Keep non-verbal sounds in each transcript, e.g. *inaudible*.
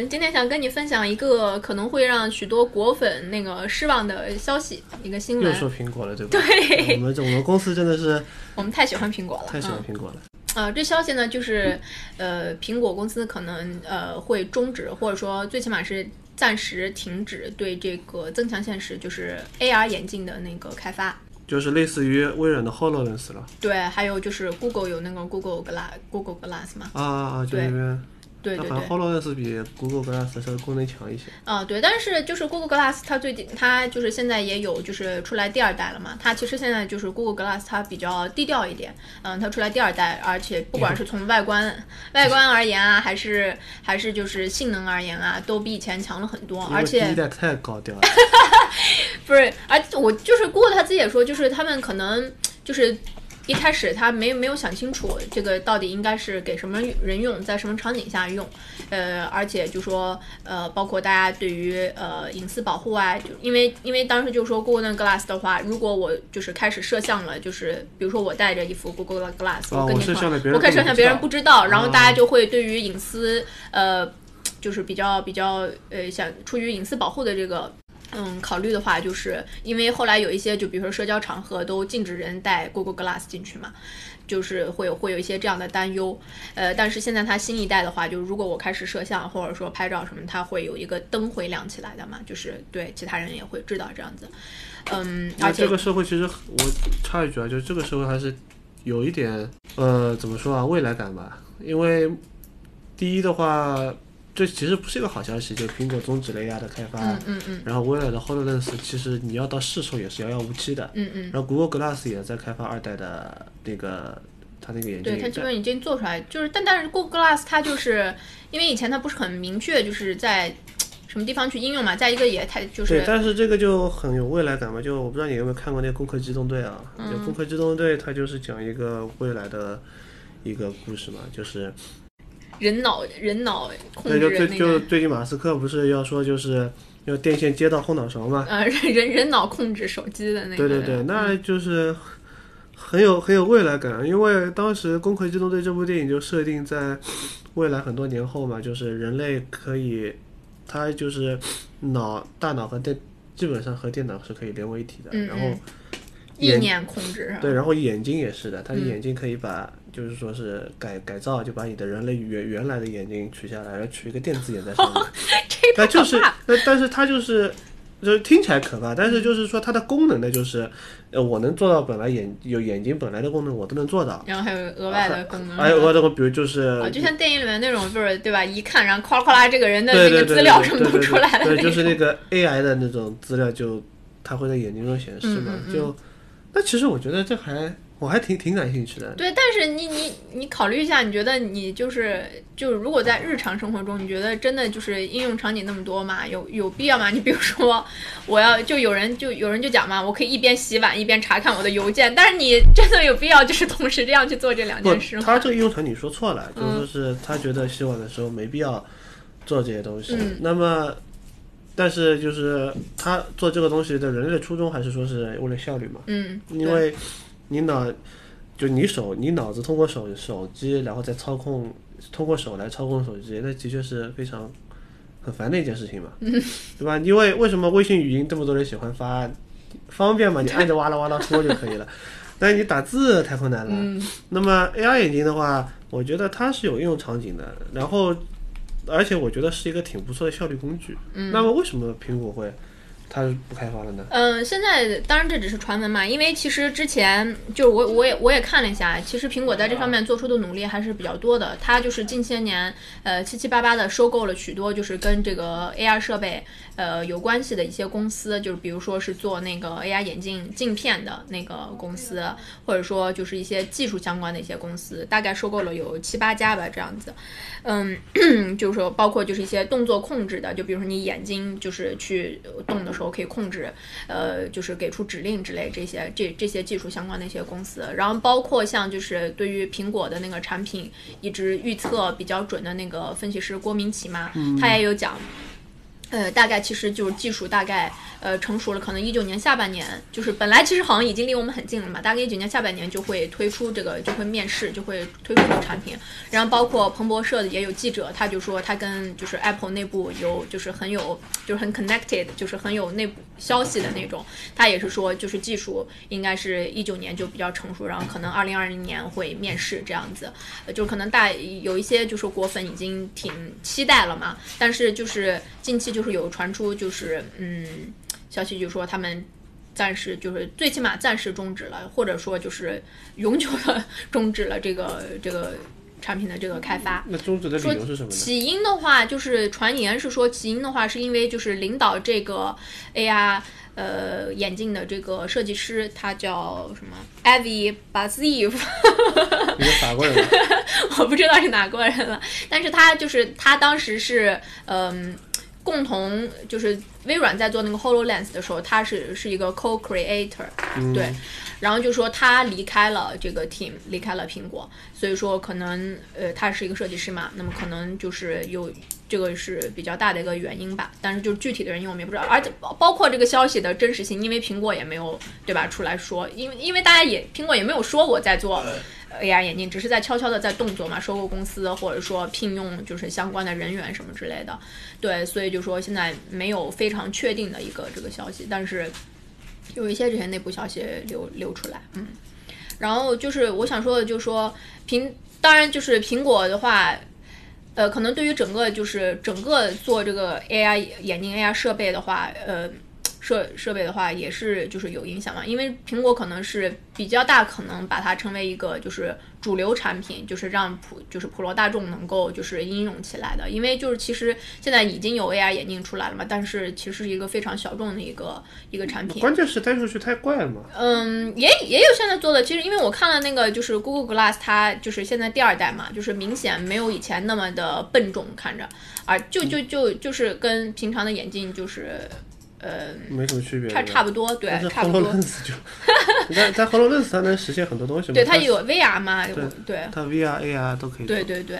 嗯，今天想跟你分享一个可能会让许多果粉那个失望的消息，一个新闻。又说苹果了，对吧？对我们这我们公司真的是 *laughs* 我们太喜欢苹果了，太喜欢嗯苹果了。啊、这消息呢，就是呃，苹果公司可能呃会终止，或者说最起码是暂时停止对这个增强现实，就是 AR 眼镜的那个开发。就是类似于微软的 HoloLens 了对，还有就是 Google 有那个 Google Glass Google Glass 嘛，啊啊啊！就对对对对它好像，HoloLens 比 Google Glass 稍微功能强一些。啊，对，但是就是 Google Glass 它最近它就是现在也有就是出来第二代了嘛，它其实现在就是 Google Glass 它比较低调一点，嗯，它出来第二代，而且不管是从外观外观而言啊，还是还是就是性能而言啊，都比以前强了很多，而且第一代太高调了，*laughs* 不是，而我就是 Google 他自己也说，就是他们可能就是一开始他没没有想清楚这个到底应该是给什么人用，在什么场景下用，呃，而且就说呃，包括大家对于呃隐私保护啊，就因为因为当时就说 Google 那个 Glass 的话，如果我就是开始摄像了，就是比如说我戴着一副 Google Glass，、跟你说我可以摄像别人不知道然后大家啊就会对于隐私呃。就是比较比较呃，想出于隐私保护的这个嗯考虑的话，就是因为后来有一些就比如说社交场合都禁止人带 Google Glass 进去嘛，就是会有会有一些这样的担忧。呃，但是现在它新一代的话，就如果我开始摄像或者说拍照什么，它会有一个灯会亮起来的嘛，就是对其他人也会知道这样子。嗯，而且这个社会其实我插一句啊，就是这个社会还是有一点呃怎么说啊未来感吧，因为第一的话，这其实不是一个好消息，就苹果终止了 AR 的开发，嗯嗯嗯然后微软的 HoloLens 其实你要到市售也是遥遥无期的，嗯嗯，然后 Google Glass 也在开发二代的那个它那个眼镜对，它基本已经做出来，就是但但是 Google Glass 它就是因为以前它不是很明确，就是在什么地方去应用嘛，再一个也太就是对，但是这个就很有未来感嘛，就我不知道你有没有看过那个《攻壳机动队》啊？嗯《攻壳机动队》，它就是讲一个未来的一个故事嘛，就是人脑人脑控对，制就最就最近马斯克不是要说就是要电线接到后脑勺嘛？呃人人人脑控制手机的那个，对对对，那就是很有很有未来感，因为当时《攻壳机动队》这部电影就设定在未来很多年后嘛，就是人类可以，它就是脑大脑和电基本上和电脑是可以连为一体的，嗯然后嗯意眼念控制？对，然后眼睛也是的，它的嗯眼睛可以把，就是说是改改造，就把你的人类原原来的眼睛取下来，然后取一个电子眼在上面。*laughs* 这个但就是那，但但是它就是，就是听起来可怕，但是就是说它的功能呢，就是，呃，我能做到本来眼有眼睛本来的功能我都能做到。然后还有额外的功能，还有额外的，比如就是啊，就像电影里面那种，就是对吧？一看，然后夸啦哗啦，这个人的那个资料什么都出来了，对，那就是那个 AI 的那种资料就，它会在眼睛中显示嘛，嗯嗯嗯就，那其实我觉得这还我还挺挺感兴趣的。对，但是你你你考虑一下，你觉得你就是就是如果在日常生活中，你觉得真的就是应用场景那么多吗？有有必要吗？你比如说，我要就有人就有人就讲嘛，我可以一边洗碗一边查看我的邮件，但是你真的有必要就是同时这样去做这两件事，吗？他这个应用场景说错了，嗯就是说是他觉得洗碗的时候没必要做这些东西。嗯那么，但是就是他做这个东西的人类的初衷还是说是为了效率嘛？嗯，因为你脑就你手你脑子通过手手机，然后再操控通过手来操控手机，那的确是非常很烦的一件事情嘛，*laughs* 对吧？因为为什么微信语音这么多人喜欢发？方便嘛，你按着哇啦哇啦说就可以了。*laughs* 但是你打字太困难了。嗯那么 AR 眼镜的话，我觉得它是有应用场景的，然后而且我觉得是一个挺不错的效率工具。嗯那么为什么苹果会它是不开发了呢？嗯，现在当然这只是传闻嘛，因为其实之前就是我我也我也看了一下，其实苹果在这方面做出的努力还是比较多的。它就是近些年呃七七八八的收购了许多就是跟这个 AR 设备呃有关系的一些公司，就是比如说是做那个 AR 眼镜镜片的那个公司，或者说就是一些技术相关的一些公司，大概收购了有七八家吧这样子。嗯，*clears throat* 就是说包括就是一些动作控制的，就比如说你眼睛就是去动的时候可以控制，呃，就是给出指令之类这些这这些技术相关的一些公司，然后包括像就是对于苹果的那个产品一直预测比较准的那个分析师郭明奇嘛，他也有讲。呃，大概其实就是技术大概呃成熟了，可能一九年下半年，就是本来其实好像已经离我们很近了嘛，大概一九年下半年就会推出这个，就会面试，就会推出这个产品。然后包括彭博社的也有记者，他就说他跟就是 Apple 内部有就是很有就是很 connected，就是很有内部消息的那种。他也是说就是技术应该是一九年就比较成熟，然后可能二零二零年会面试这样子。呃，就可能大有一些就是果粉已经挺期待了嘛，但是就是近期就。就是有传出，就是嗯，消息就说他们暂时就是最起码暂时终止了，或者说就是永久的 *laughs* 终止了这个这个产品的这个开发。那终止的理由是什么呢？起因的话，就是传言是说起因的话，是因为就是领导这个 AR 呃眼镜的这个设计师，他叫什么？Avi Baziv，一个法国人，*laughs* 我不知道是哪国人了，但是他就是他当时是嗯。共同就是微软在做那个 Hololens 的时候，他是是一个 co-creator，对，然后就说他离开了这个 team，离开了苹果，所以说可能呃他是一个设计师嘛，那么可能就是有这个是比较大的一个原因吧，但是就是具体的原因我们也不知道，而且包包括这个消息的真实性，因为苹果也没有对吧出来说，因为因为大家也苹果也没有说我在做。AR 眼镜只是在悄悄的在动作嘛，收购公司或者说聘用就是相关的人员什么之类的，对，所以就说现在没有非常确定的一个这个消息，但是有一些这些内部消息流流出来，嗯，然后就是我想说的，就是说苹，当然就是苹果的话，呃，可能对于整个就是整个做这个 AR 眼镜 AR 设备的话，呃。设设备的话也是就是有影响嘛，因为苹果可能是比较大可能把它成为一个就是主流产品，就是让普就是普罗大众能够就是应用起来的。因为就是其实现在已经有 AR 眼镜出来了嘛，但是其实是一个非常小众的一个一个产品。关键是戴上去太怪了嘛。嗯，也也有现在做的，其实因为我看了那个就是 Google Glass，它就是现在第二代嘛，就是明显没有以前那么的笨重看着，啊就就就就是跟平常的眼镜就是。呃，没什么区别，差差不多，对，差不多。就 *laughs* 在在 HoloLens 它能实现很多东西嘛？对，它有 VR 嘛？对，它 VR、AR 都可以。对对对。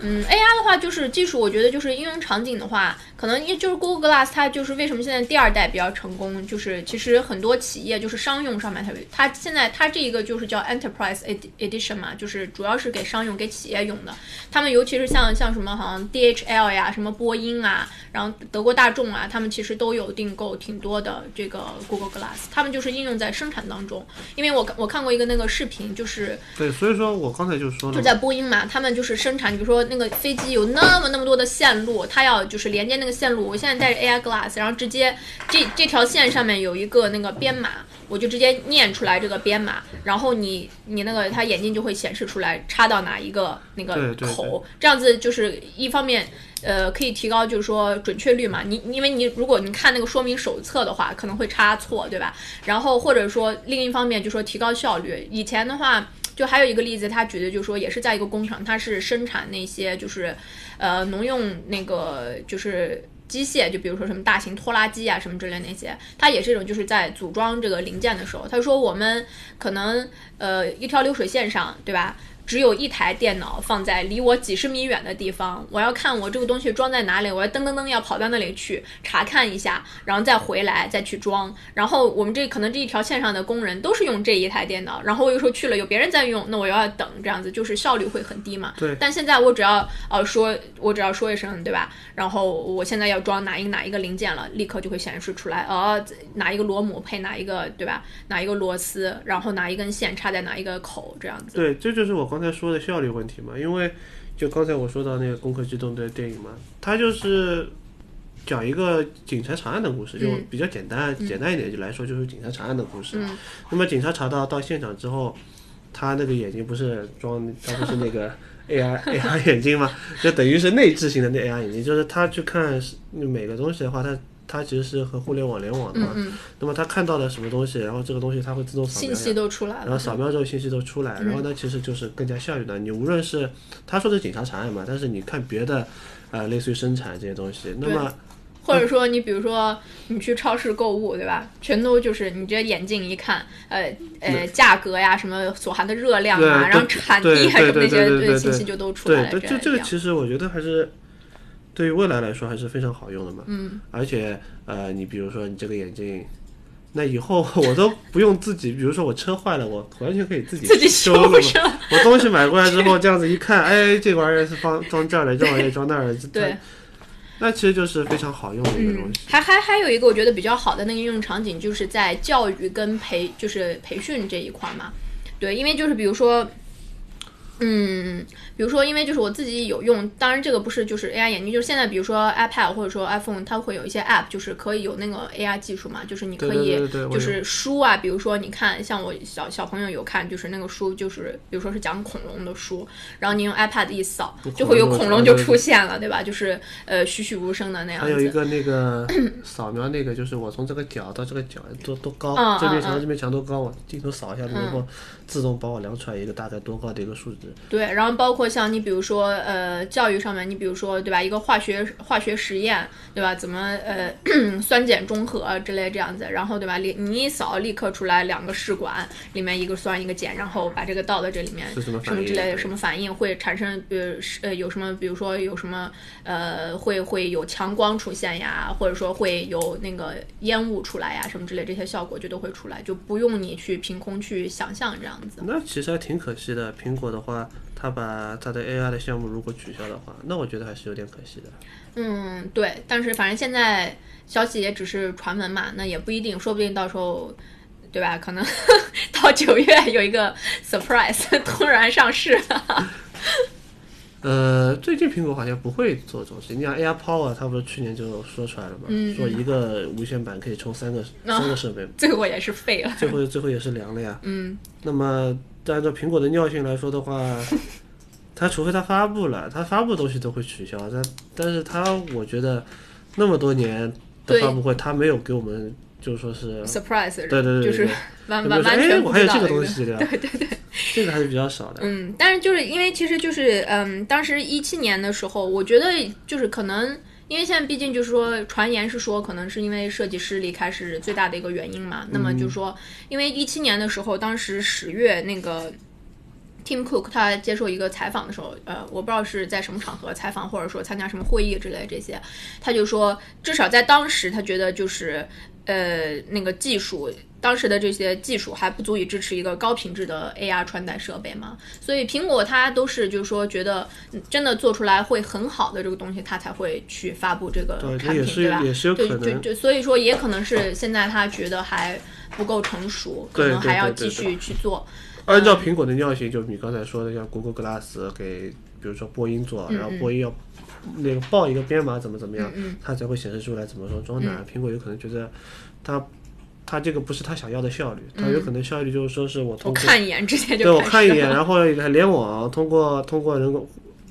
嗯，AR 的话就是技术，我觉得就是应用场景的话，可能因就是 Google Glass 它就是为什么现在第二代比较成功，就是其实很多企业就是商用上面它它现在它这一个就是叫 Enterprise Edition 嘛，就是主要是给商用给企业用的。他们尤其是像像什么好像 DHL 呀，什么波音啊，然后德国大众啊，他们其实都有订购挺多的这个 Google Glass，他们就是应用在生产当中。因为我我看过一个那个视频，就是对，所以说我刚才就说了，就在波音嘛，他们就是生产，比如说。那个飞机有那么那么多的线路，它要就是连接那个线路。我现在带着 AI Glass，然后直接这这条线上面有一个那个编码，我就直接念出来这个编码，然后你你那个它眼镜就会显示出来插到哪一个那个口，这样子就是一方面呃可以提高就是说准确率嘛。你因为你如果你看那个说明手册的话，可能会插错，对吧？然后或者说另一方面就说提高效率。以前的话。就还有一个例子，他举的就是说，也是在一个工厂，它是生产那些就是，呃，农用那个就是机械，就比如说什么大型拖拉机啊什么之类那些，它也是一种就是在组装这个零件的时候，他说我们可能呃一条流水线上，对吧？只有一台电脑放在离我几十米远的地方，我要看我这个东西装在哪里，我要噔噔噔要跑到那里去查看一下，然后再回来再去装。然后我们这可能这一条线上的工人都是用这一台电脑，然后我有时候去了有别人在用，那我又要等这样子，就是效率会很低嘛。对。但现在我只要呃说，我只要说一声，对吧？然后我现在要装哪一个哪一个零件了，立刻就会显示出来，呃，哪一个螺母配哪一个，对吧？哪一个螺丝，然后哪一根线插在哪一个口，这样子。对，这就是我刚才说的效率问题嘛。因为就刚才我说到那个《攻壳机动队》电影嘛，它就是讲一个警察查案的故事，就嗯比较简单，简单一点就来说就是警察查案的故事。嗯那么警察查到到现场之后，他那个眼睛不是装，他不是那个 *laughs* AR AR 眼镜嘛？就等于是内置型的那 AR 眼镜，就是他去看每个东西的话，它它其实是和互联网联网的嘛。嗯那么它看到了什么东西，然后这个东西它会自动扫描信息都出来了，然后扫描之后信息都出来，然后呢，其实就是更加效率的。你无论是他说的是警察查案嘛，但是你看别的，呃，类似于生产这些东西，那么或者说你比如说你去超市购物，对吧？全都就是你这眼镜一看，呃呃，价格呀，什么所含的热量啊，然后产地啊，什么那些信息就都出来了。对，这这这个其实我觉得还是对于未来来说还是非常好用的嘛。嗯，而且呃，你比如说你这个眼镜。那以后 *laughs* 我都不用自己，比如说我车坏了，我完全可以自己自己修修了嘛。我东西买过来之后，这样子一看，哎，这玩意儿是放装这儿的，这玩意儿装那儿的，这对，那其实就是非常好用的一个东嗯西。，还还还有一个我觉得比较好的那个应用场景，就是在教育跟培，就是培训这一块嘛。对，因为就是比如说，嗯，比如说，因为就是我自己有用，当然这个不是就是 AI 眼镜，就是现在比如说 iPad 或者说 iPhone，它会有一些 App，就是可以有那个 AI 技术嘛，就是你可以就是书啊，比如说你看，像我小小朋友有看，就是那个书，就是比如说是讲恐龙的书，然后你用 iPad 一扫，就会有恐龙就出现了，对吧？就是呃栩栩如生的那样子。还有一个那个扫描那个，就是我从这个角到这个角多多高，嗯这边嗯嗯墙这边墙多高，我镜头扫一下，能够自动帮我量出来一个大概多高的一个数值。对，然后包括像你比如说呃教育上面，你比如说对吧，一个化学化学实验对吧，怎么呃 *clears throat* 酸碱中和之类这样子，然后对吧，你你一扫立刻出来两个试管，里面一个酸一个碱，然后把这个倒到这里面是什么什么之类的什么反应会产生呃是呃有什么比如说有什么呃会会有强光出现呀，或者说会有那个烟雾出来呀什么之类这些效果就都会出来，就不用你去凭空去想象这样子。那其实还挺可惜的。苹果的话，它把他的 AI 的项目如果取消的话，那我觉得还是有点可惜的。嗯，对，但是反正现在消息也只是传闻嘛，那也不一定，说不定到时候，对吧？可能 *laughs* 到九月有一个 surprise *laughs* 突然上市了。呃，最近苹果好像不会做这种事情。你像 AR Power，它不是去年就说出来了嘛，嗯说一个无线版可以充三个、三个设备，*laughs* 最后也是废了。最后最后也是凉了呀。嗯，那么按照苹果的尿性来说的话，*laughs* 它除非它发布了，它发布的东西都会取消。但但是它我觉得那么多年的发布会，它没有给我们就是说是 surprise，对对对对就是对完完完全不我还有这个东西？对对对，*laughs* 这个还是比较少的。嗯，但是就是因为其实就是嗯，当时一七年的时候，我觉得就是可能。因为现在毕竟就是说，传言是说可能是因为设计师离开是最大的一个原因嘛。那么就是说，因为一七年的时候，当时十月那个 Tim Cook 他接受一个采访的时候，呃，我不知道是在什么场合采访，或者说参加什么会议之类这些，他就说，至少在当时，他觉得就是呃那个技术。当时的这些技术还不足以支持一个高品质的 AR 穿戴设备嘛，所以苹果它都是就是说觉得嗯真的做出来会很好的这个东西，它才会去发布这个对，产品，这也是对吧？也是有可对，就能。就所以说也可能是现在他觉得还不够成熟，可对对能还要对对继续去做。按照苹果的尿性，就你刚才说的，像 Google Glass 给，比如说波音做，然后波音要那个报一个编码怎么怎么样，嗯它才会显示出来怎么说装哪。苹果有可能觉得它它这个不是他想要的效率，它有可能效率就是说是我我通过看一眼，直接就对我看一眼，然后联网，通过通过人工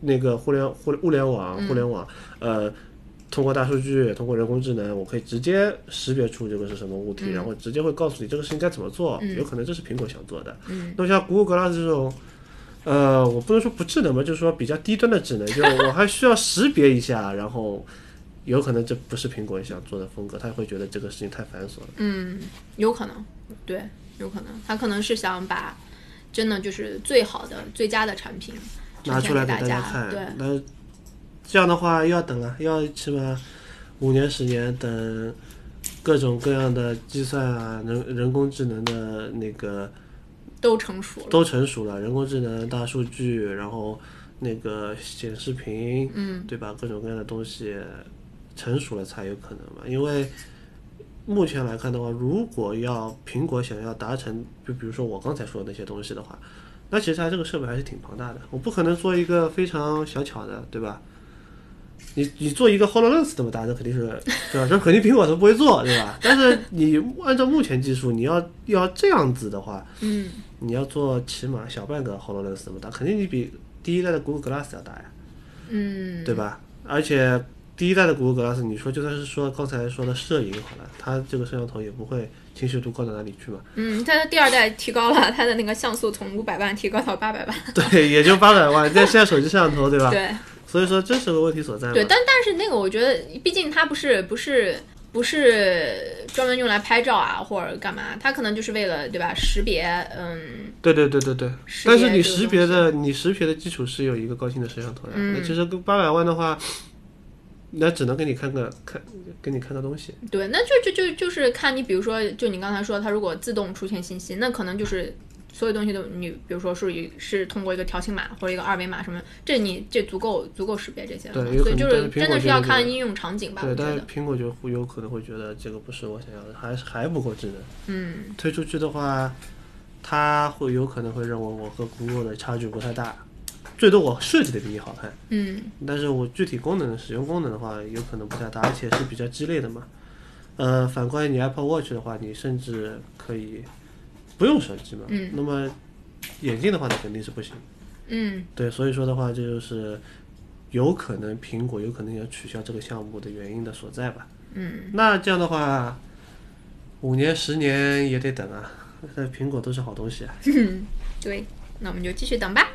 那个互联互物联网嗯互联网，呃，通过大数据，通过人工智能，我可以直接识别出这个是什么物体，嗯然后直接会告诉你这个事情该怎么做。有可能这是苹果想做的。嗯那么像 Google Glass 这种。呃，我不能说不智能吧，就是说比较低端的智能，就是我还需要识别一下，然后有可能这不是苹果想做的风格，他会觉得这个事情太繁琐了。嗯，有可能，对，有可能，他可能是想把真的就是最好的、最佳的产品拿出来给给大家，看。对，那这样的话要等啊，要起码五年十年，等各种各样的计算啊，人人工智能的那个都成熟了。都成熟了，人工智能、大数据，然后那个显示屏，嗯，对吧？各种各样的东西成熟了才有可能嘛。因为目前来看的话，如果要苹果想要达成，就比如说我刚才说的那些东西的话，那其实它这个设备还是挺庞大的。我不可能做一个非常小巧的，对吧？你你做一个 Hololens 这么大，这肯定是对吧？这肯定苹果都不会做，对吧？但是你按照目前技术，你要要这样子的话，嗯，你要做起码小半个 Hololens 这么大，肯定你比第一代的 Google Glass 要大呀，嗯，对吧？而且第一代的 Google Glass，你说就算是说刚才说的摄影好了，它这个摄像头也不会清晰度高到哪里去嘛，嗯，它的第二代提高了它的那个像素从五百万提高到八百万，*laughs* 对，也就八百万，但现在手机摄像头，对吧？对所以说这是个问题所在。对，但但是那个我觉得，毕竟它不是不是不是专门用来拍照啊或者干嘛，它可能就是为了对吧识别，嗯对对对对对，但是你识别的，你识别的基础是有一个高清的摄像头呀。嗯那其实跟八百万的话，那只能给你看个看，给你看个东西。对，那就就就就是看你，比如说，就你刚才说，它如果自动出现信息，那可能就是所有东西都你，比如说是以是通过一个条形码或者一个二维码什么，这你这足够足够识别这些了。对所以就是真的是要看应用场景吧，对。但是苹果就会有可能会觉得这个不是我想要的，还是还不够智能。嗯推出去的话，它会有可能会认为我和 Google 的差距不太大，最多我设计的比你好看，嗯但是我具体功能使用功能的话，有可能不太大，而且是比较鸡肋的嘛。呃，反观你 Apple Watch 的话，你甚至可以不用手机嘛。嗯那么眼镜的话，那肯定是不行。嗯对，所以说的话，这就是有可能苹果有可能要取消这个项目的原因的所在吧。嗯，那这样的话，五年、十年也得等啊。那苹果都是好东西啊。*laughs* 对，那我们就继续等吧。